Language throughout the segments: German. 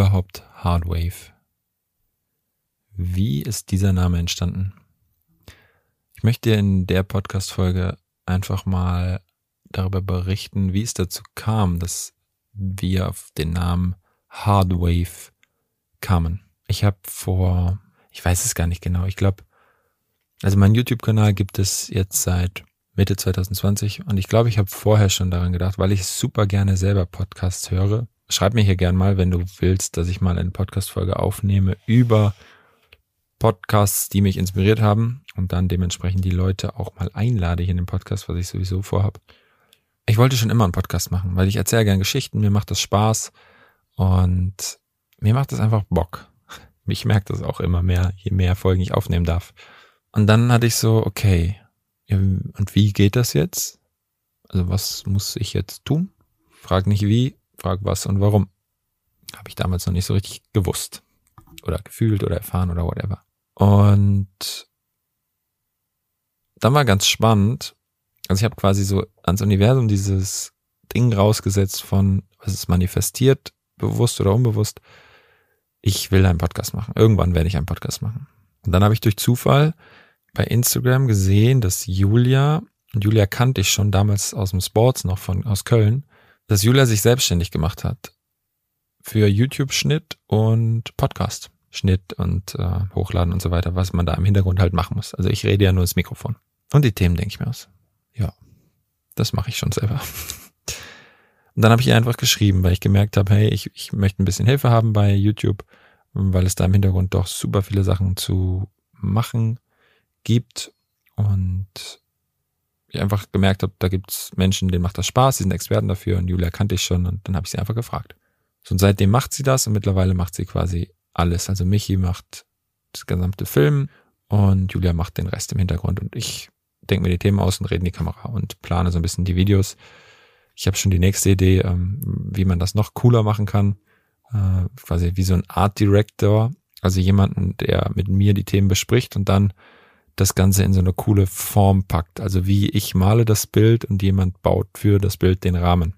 Überhaupt Hardwave? Wie ist dieser Name entstanden? Ich möchte in der Podcast-Folge einfach mal darüber berichten, wie es dazu kam, dass wir auf den Namen Hardwave kamen. Ich habe vor, ich weiß es gar nicht genau, ich glaube, also mein YouTube-Kanal gibt es jetzt seit Mitte 2020 und ich glaube, ich habe vorher schon daran gedacht, weil ich super gerne selber Podcasts höre. Schreib mir hier gern mal, wenn du willst, dass ich mal eine Podcast-Folge aufnehme über Podcasts, die mich inspiriert haben und dann dementsprechend die Leute auch mal einlade hier in den Podcast, was ich sowieso vorhab. Ich wollte schon immer einen Podcast machen, weil ich erzähle gern Geschichten, mir macht das Spaß und mir macht das einfach Bock. Mich merkt das auch immer mehr, je mehr Folgen ich aufnehmen darf. Und dann hatte ich so, okay, und wie geht das jetzt? Also was muss ich jetzt tun? Frag nicht wie, frag was und warum. Habe ich damals noch nicht so richtig gewusst. Oder gefühlt oder erfahren oder whatever. Und dann war ganz spannend. Also ich habe quasi so ans Universum dieses Ding rausgesetzt von, was ist manifestiert, bewusst oder unbewusst. Ich will einen Podcast machen. Irgendwann werde ich einen Podcast machen. Und dann habe ich durch Zufall bei Instagram gesehen, dass Julia, und Julia kannte ich schon damals aus dem Sports noch von, aus Köln, dass Julia sich selbstständig gemacht hat für YouTube-Schnitt und Podcast. Schnitt und äh, Hochladen und so weiter, was man da im Hintergrund halt machen muss. Also ich rede ja nur ins Mikrofon. Und die Themen denke ich mir aus. Ja, das mache ich schon selber. Und dann habe ich ihr einfach geschrieben, weil ich gemerkt habe, hey, ich, ich möchte ein bisschen Hilfe haben bei YouTube, weil es da im Hintergrund doch super viele Sachen zu machen gibt und ich einfach gemerkt habe, da gibt's Menschen, denen macht das Spaß, die sind Experten dafür und Julia kannte ich schon und dann habe ich sie einfach gefragt. So, und seitdem macht sie das und mittlerweile macht sie quasi alles. Also Michi macht das gesamte Film und Julia macht den Rest im Hintergrund und ich denke mir die Themen aus und rede in die Kamera und plane so ein bisschen die Videos. Ich habe schon die nächste Idee, ähm, wie man das noch cooler machen kann. Äh, quasi wie so ein Art Director, also jemanden, der mit mir die Themen bespricht und dann das Ganze in so eine coole Form packt. Also wie ich male das Bild und jemand baut für das Bild den Rahmen.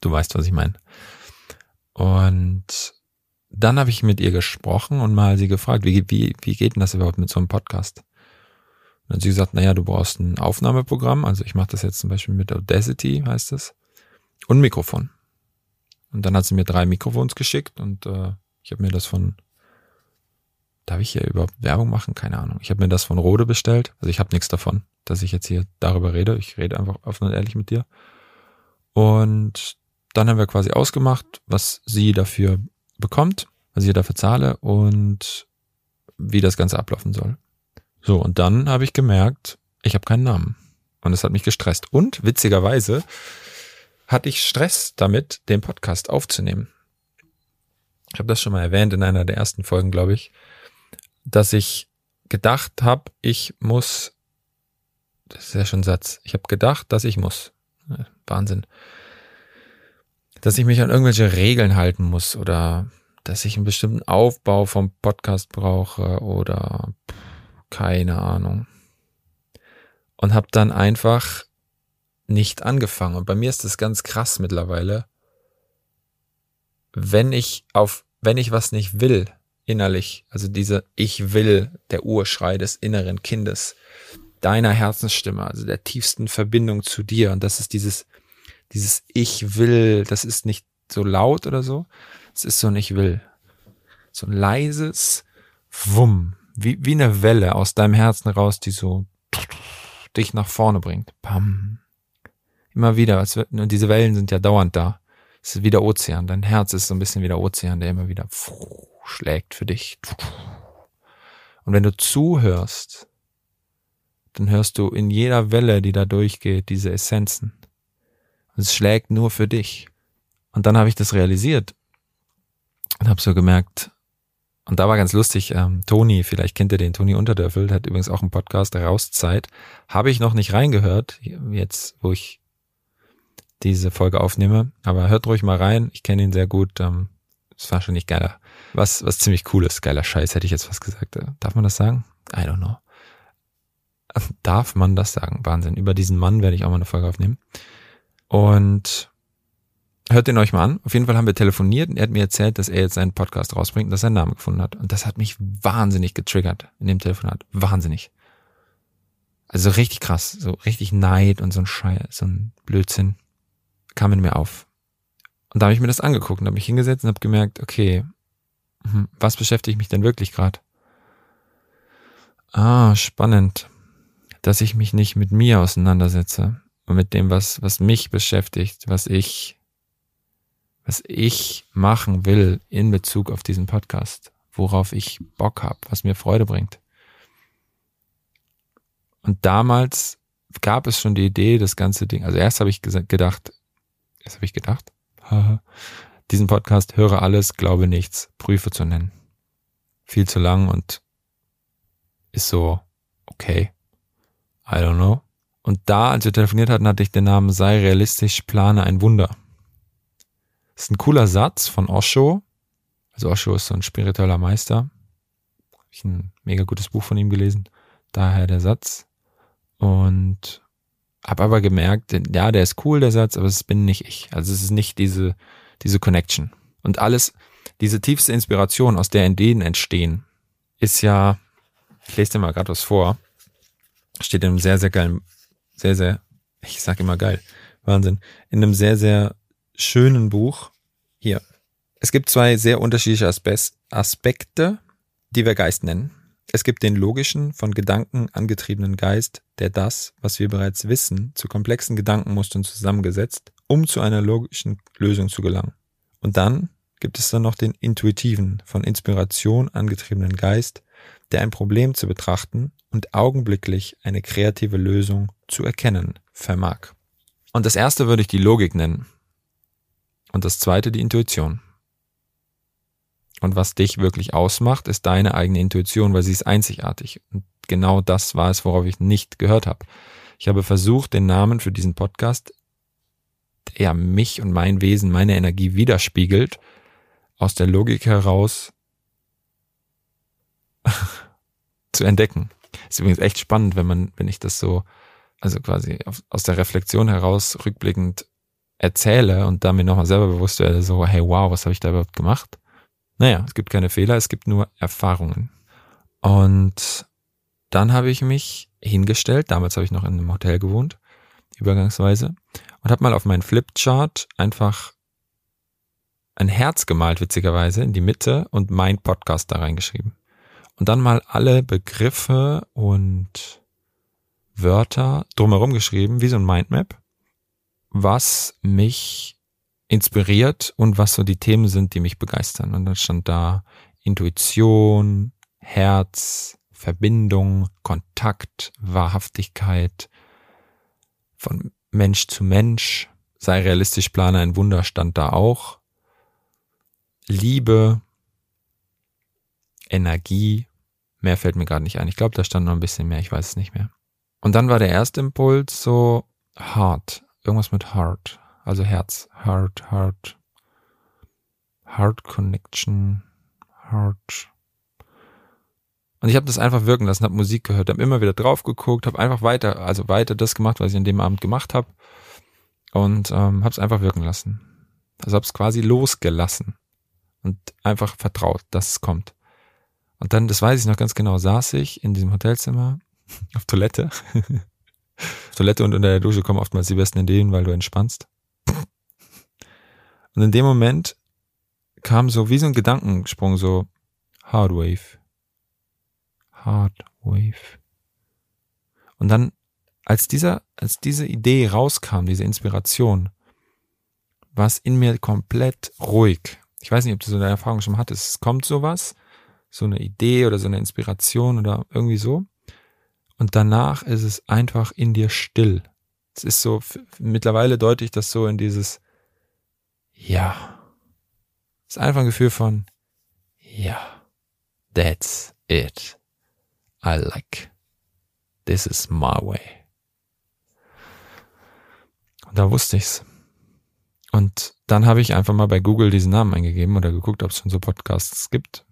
Du weißt, was ich meine. Und dann habe ich mit ihr gesprochen und mal sie gefragt, wie, wie, wie geht denn das überhaupt mit so einem Podcast? Und dann hat sie gesagt, naja, du brauchst ein Aufnahmeprogramm. Also ich mache das jetzt zum Beispiel mit Audacity, heißt es. Und Mikrofon. Und dann hat sie mir drei Mikrofons geschickt und äh, ich habe mir das von Darf ich hier überhaupt Werbung machen? Keine Ahnung. Ich habe mir das von Rode bestellt. Also ich habe nichts davon, dass ich jetzt hier darüber rede. Ich rede einfach offen und ehrlich mit dir. Und dann haben wir quasi ausgemacht, was sie dafür bekommt, was ich dafür zahle und wie das Ganze ablaufen soll. So, und dann habe ich gemerkt, ich habe keinen Namen. Und es hat mich gestresst. Und witzigerweise hatte ich Stress damit, den Podcast aufzunehmen. Ich habe das schon mal erwähnt in einer der ersten Folgen, glaube ich dass ich gedacht habe, ich muss, das ist ja schon ein Satz, ich habe gedacht, dass ich muss. Wahnsinn. Dass ich mich an irgendwelche Regeln halten muss oder dass ich einen bestimmten Aufbau vom Podcast brauche oder keine Ahnung. Und habe dann einfach nicht angefangen. Und bei mir ist das ganz krass mittlerweile. Wenn ich auf, wenn ich was nicht will, innerlich, also diese Ich will, der Urschrei des inneren Kindes, deiner Herzensstimme, also der tiefsten Verbindung zu dir. Und das ist dieses, dieses Ich will, das ist nicht so laut oder so, es ist so ein Ich will. So ein leises Wumm, wie, wie eine Welle aus deinem Herzen raus, die so dich nach vorne bringt. Pam. Immer wieder, wird, und diese Wellen sind ja dauernd da. Es ist wie der Ozean. Dein Herz ist so ein bisschen wie der Ozean, der immer wieder schlägt für dich. Und wenn du zuhörst, dann hörst du in jeder Welle, die da durchgeht, diese Essenzen. Und es schlägt nur für dich. Und dann habe ich das realisiert und habe so gemerkt, und da war ganz lustig, ähm, Toni, vielleicht kennt ihr den, Toni Unterdörfel, der hat übrigens auch einen Podcast, Rauszeit, habe ich noch nicht reingehört, jetzt, wo ich diese Folge aufnehme, aber hört ruhig mal rein, ich kenne ihn sehr gut, ähm, ist wahrscheinlich geiler, was, was ziemlich cool ist. Geiler Scheiß, hätte ich jetzt was gesagt. Darf man das sagen? I don't know. Darf man das sagen? Wahnsinn. Über diesen Mann werde ich auch mal eine Folge aufnehmen. Und hört den euch mal an. Auf jeden Fall haben wir telefoniert und er hat mir erzählt, dass er jetzt seinen Podcast rausbringt und dass er einen Namen gefunden hat. Und das hat mich wahnsinnig getriggert in dem Telefonat. Wahnsinnig. Also richtig krass, so richtig Neid und so ein Scheiß, so ein Blödsinn kam in mir auf. Und da habe ich mir das angeguckt und habe mich hingesetzt und habe gemerkt, okay, hm, was beschäftigt mich denn wirklich gerade? Ah, spannend, dass ich mich nicht mit mir auseinandersetze und mit dem, was, was mich beschäftigt, was ich, was ich machen will in Bezug auf diesen Podcast, worauf ich Bock habe, was mir Freude bringt. Und damals gab es schon die Idee, das ganze Ding, also erst habe ich gedacht, erst habe ich gedacht, diesen Podcast höre alles, glaube nichts, prüfe zu nennen. Viel zu lang und ist so, okay, I don't know. Und da, als wir telefoniert hatten, hatte ich den Namen Sei realistisch, plane ein Wunder. Das ist ein cooler Satz von Osho. Also Osho ist so ein spiritueller Meister. Habe ich ein mega gutes Buch von ihm gelesen. Daher der Satz. Und habe aber gemerkt, ja, der ist cool, der Satz, aber es bin nicht ich. Also es ist nicht diese, diese Connection. Und alles, diese tiefste Inspiration, aus der Ideen entstehen, ist ja, ich lese dir mal gerade was vor, steht in einem sehr, sehr geilen, sehr, sehr, ich sag immer geil, Wahnsinn, in einem sehr, sehr schönen Buch. Hier. Es gibt zwei sehr unterschiedliche Aspekte, die wir Geist nennen. Es gibt den logischen, von Gedanken angetriebenen Geist, der das, was wir bereits wissen, zu komplexen Gedankenmustern zusammengesetzt, um zu einer logischen Lösung zu gelangen. Und dann gibt es dann noch den intuitiven, von Inspiration angetriebenen Geist, der ein Problem zu betrachten und augenblicklich eine kreative Lösung zu erkennen vermag. Und das erste würde ich die Logik nennen. Und das zweite die Intuition. Und was dich wirklich ausmacht, ist deine eigene Intuition, weil sie ist einzigartig. Und genau das war es, worauf ich nicht gehört habe. Ich habe versucht, den Namen für diesen Podcast, der mich und mein Wesen, meine Energie widerspiegelt, aus der Logik heraus zu entdecken. Ist übrigens echt spannend, wenn man, wenn ich das so, also quasi aus der Reflexion heraus rückblickend erzähle und da mir nochmal selber bewusst werde, so, hey wow, was habe ich da überhaupt gemacht? Naja, es gibt keine Fehler, es gibt nur Erfahrungen. Und dann habe ich mich hingestellt, damals habe ich noch in einem Hotel gewohnt, übergangsweise, und habe mal auf meinen Flipchart einfach ein Herz gemalt, witzigerweise, in die Mitte und mein Podcast da reingeschrieben. Und dann mal alle Begriffe und Wörter drumherum geschrieben, wie so ein Mindmap, was mich inspiriert und was so die Themen sind, die mich begeistern. Und dann stand da Intuition, Herz, Verbindung, Kontakt, Wahrhaftigkeit, von Mensch zu Mensch, sei realistisch, plane ein Wunder stand da auch. Liebe, Energie, mehr fällt mir gerade nicht ein. Ich glaube, da stand noch ein bisschen mehr, ich weiß es nicht mehr. Und dann war der erste Impuls so Heart, irgendwas mit Heart, also Herz, Heart, Heart, Heart Connection, Heart. Und ich habe das einfach wirken lassen, habe Musik gehört, habe immer wieder drauf geguckt, habe einfach weiter, also weiter das gemacht, was ich an dem Abend gemacht habe und ähm, habe es einfach wirken lassen. Also habe es quasi losgelassen und einfach vertraut, dass es kommt. Und dann, das weiß ich noch ganz genau, saß ich in diesem Hotelzimmer auf Toilette. Toilette und unter der Dusche kommen oftmals die besten Ideen, weil du entspannst. Und in dem Moment kam so wie so ein Gedankensprung, so Hardwave. Hardwave. Und dann, als dieser, als diese Idee rauskam, diese Inspiration, war es in mir komplett ruhig. Ich weiß nicht, ob du so eine Erfahrung schon hattest. Es kommt sowas, so eine Idee oder so eine Inspiration oder irgendwie so. Und danach ist es einfach in dir still. Es ist so, mittlerweile deute ich das so in dieses, ja. Ist einfach ein Gefühl von, ja, that's it. I like. This is my way. Und da wusste ich's. Und dann habe ich einfach mal bei Google diesen Namen eingegeben oder geguckt, ob es schon so Podcasts gibt.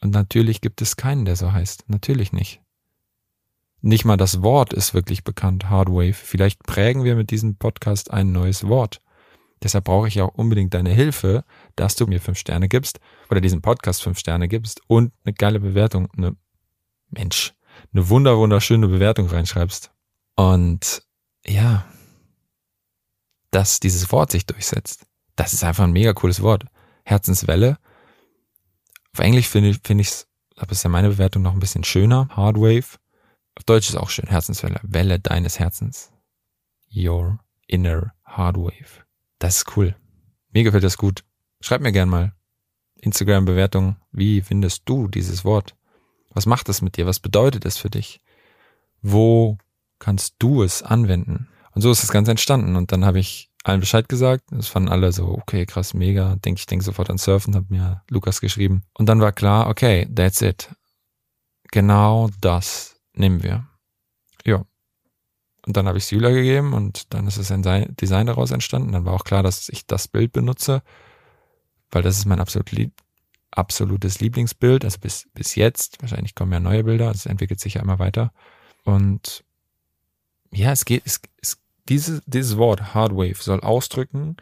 Und natürlich gibt es keinen, der so heißt. Natürlich nicht. Nicht mal das Wort ist wirklich bekannt, Hardwave. Vielleicht prägen wir mit diesem Podcast ein neues Wort. Deshalb brauche ich auch unbedingt deine Hilfe, dass du mir fünf Sterne gibst oder diesem Podcast fünf Sterne gibst und eine geile Bewertung, eine Mensch, eine wunder wunderschöne Bewertung reinschreibst. Und ja, dass dieses Wort sich durchsetzt. Das ist einfach ein mega cooles Wort. Herzenswelle. Auf Englisch finde ich, finde ich es, aber ist ja meine Bewertung noch ein bisschen schöner. Hardwave. Auf Deutsch ist auch schön. Herzenswelle. Welle deines Herzens. Your inner Hardwave. Das ist cool. Mir gefällt das gut. Schreib mir gern mal. Instagram-Bewertung. Wie findest du dieses Wort? Was macht es mit dir? Was bedeutet es für dich? Wo kannst du es anwenden? Und so ist das Ganze entstanden. Und dann habe ich allen Bescheid gesagt. Das fanden alle so, okay, krass, mega. Denk, ich denke sofort an Surfen, hat mir Lukas geschrieben. Und dann war klar, okay, that's it. Genau das nehmen wir. Ja. Und dann habe ich Julia gegeben und dann ist es ein Design daraus entstanden. Dann war auch klar, dass ich das Bild benutze, weil das ist mein absolut lieb absolutes Lieblingsbild, also bis, bis jetzt. Wahrscheinlich kommen ja neue Bilder, es entwickelt sich ja immer weiter. Und ja, es geht, es, es, diese, dieses Wort Hardwave soll ausdrücken,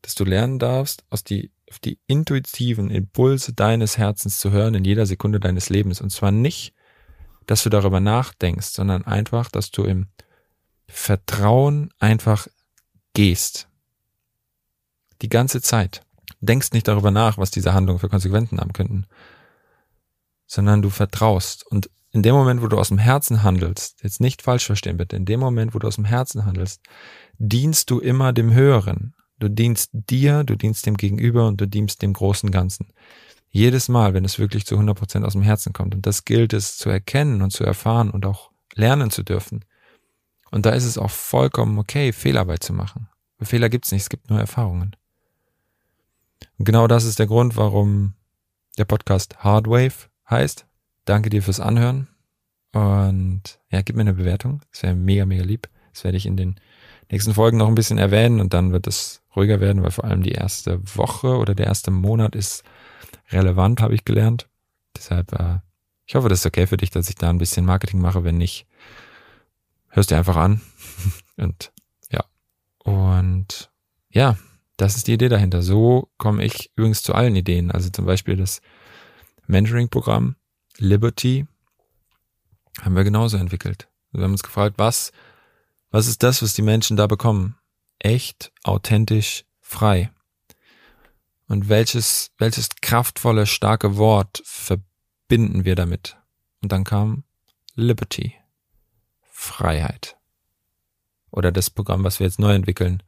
dass du lernen darfst, aus die, auf die intuitiven Impulse deines Herzens zu hören in jeder Sekunde deines Lebens. Und zwar nicht, dass du darüber nachdenkst, sondern einfach, dass du im Vertrauen einfach gehst. Die ganze Zeit. Denkst nicht darüber nach, was diese Handlungen für Konsequenzen haben könnten, sondern du vertraust. Und in dem Moment, wo du aus dem Herzen handelst, jetzt nicht falsch verstehen bitte, in dem Moment, wo du aus dem Herzen handelst, dienst du immer dem Höheren. Du dienst dir, du dienst dem Gegenüber und du dienst dem großen Ganzen. Jedes Mal, wenn es wirklich zu 100 Prozent aus dem Herzen kommt. Und das gilt es zu erkennen und zu erfahren und auch lernen zu dürfen. Und da ist es auch vollkommen okay, Fehlarbeit zu machen. Fehler gibt's nicht, es gibt nur Erfahrungen. Und genau das ist der Grund, warum der Podcast Hardwave heißt. Danke dir fürs Anhören. Und ja, gib mir eine Bewertung. Das wäre mega, mega lieb. Das werde ich in den nächsten Folgen noch ein bisschen erwähnen und dann wird es ruhiger werden, weil vor allem die erste Woche oder der erste Monat ist relevant, habe ich gelernt. Deshalb, äh, ich hoffe, das ist okay für dich, dass ich da ein bisschen Marketing mache. Wenn nicht, hörst dir einfach an. und ja. Und ja, das ist die Idee dahinter. So komme ich übrigens zu allen Ideen. Also zum Beispiel das Mentoring-Programm Liberty haben wir genauso entwickelt. Wir haben uns gefragt, was, was ist das, was die Menschen da bekommen? Echt, authentisch, frei. Und welches, welches kraftvolle, starke Wort verbinden wir damit? Und dann kam Liberty. Freiheit. Oder das Programm, was wir jetzt neu entwickeln.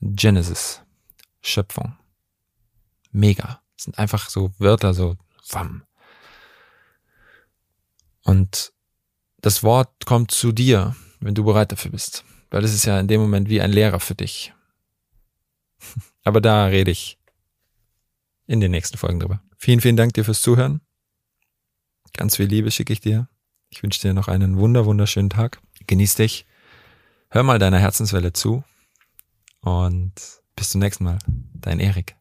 Genesis. Schöpfung. Mega. Das sind einfach so Wörter, so wam. Und das Wort kommt zu dir, wenn du bereit dafür bist. Weil es ist ja in dem Moment wie ein Lehrer für dich. Aber da rede ich in den nächsten Folgen drüber. Vielen, vielen Dank dir fürs Zuhören. Ganz viel Liebe schicke ich dir. Ich wünsche dir noch einen wunder, wunderschönen Tag. Genieß dich. Hör mal deiner Herzenswelle zu. Und bis zum nächsten Mal. Dein Erik.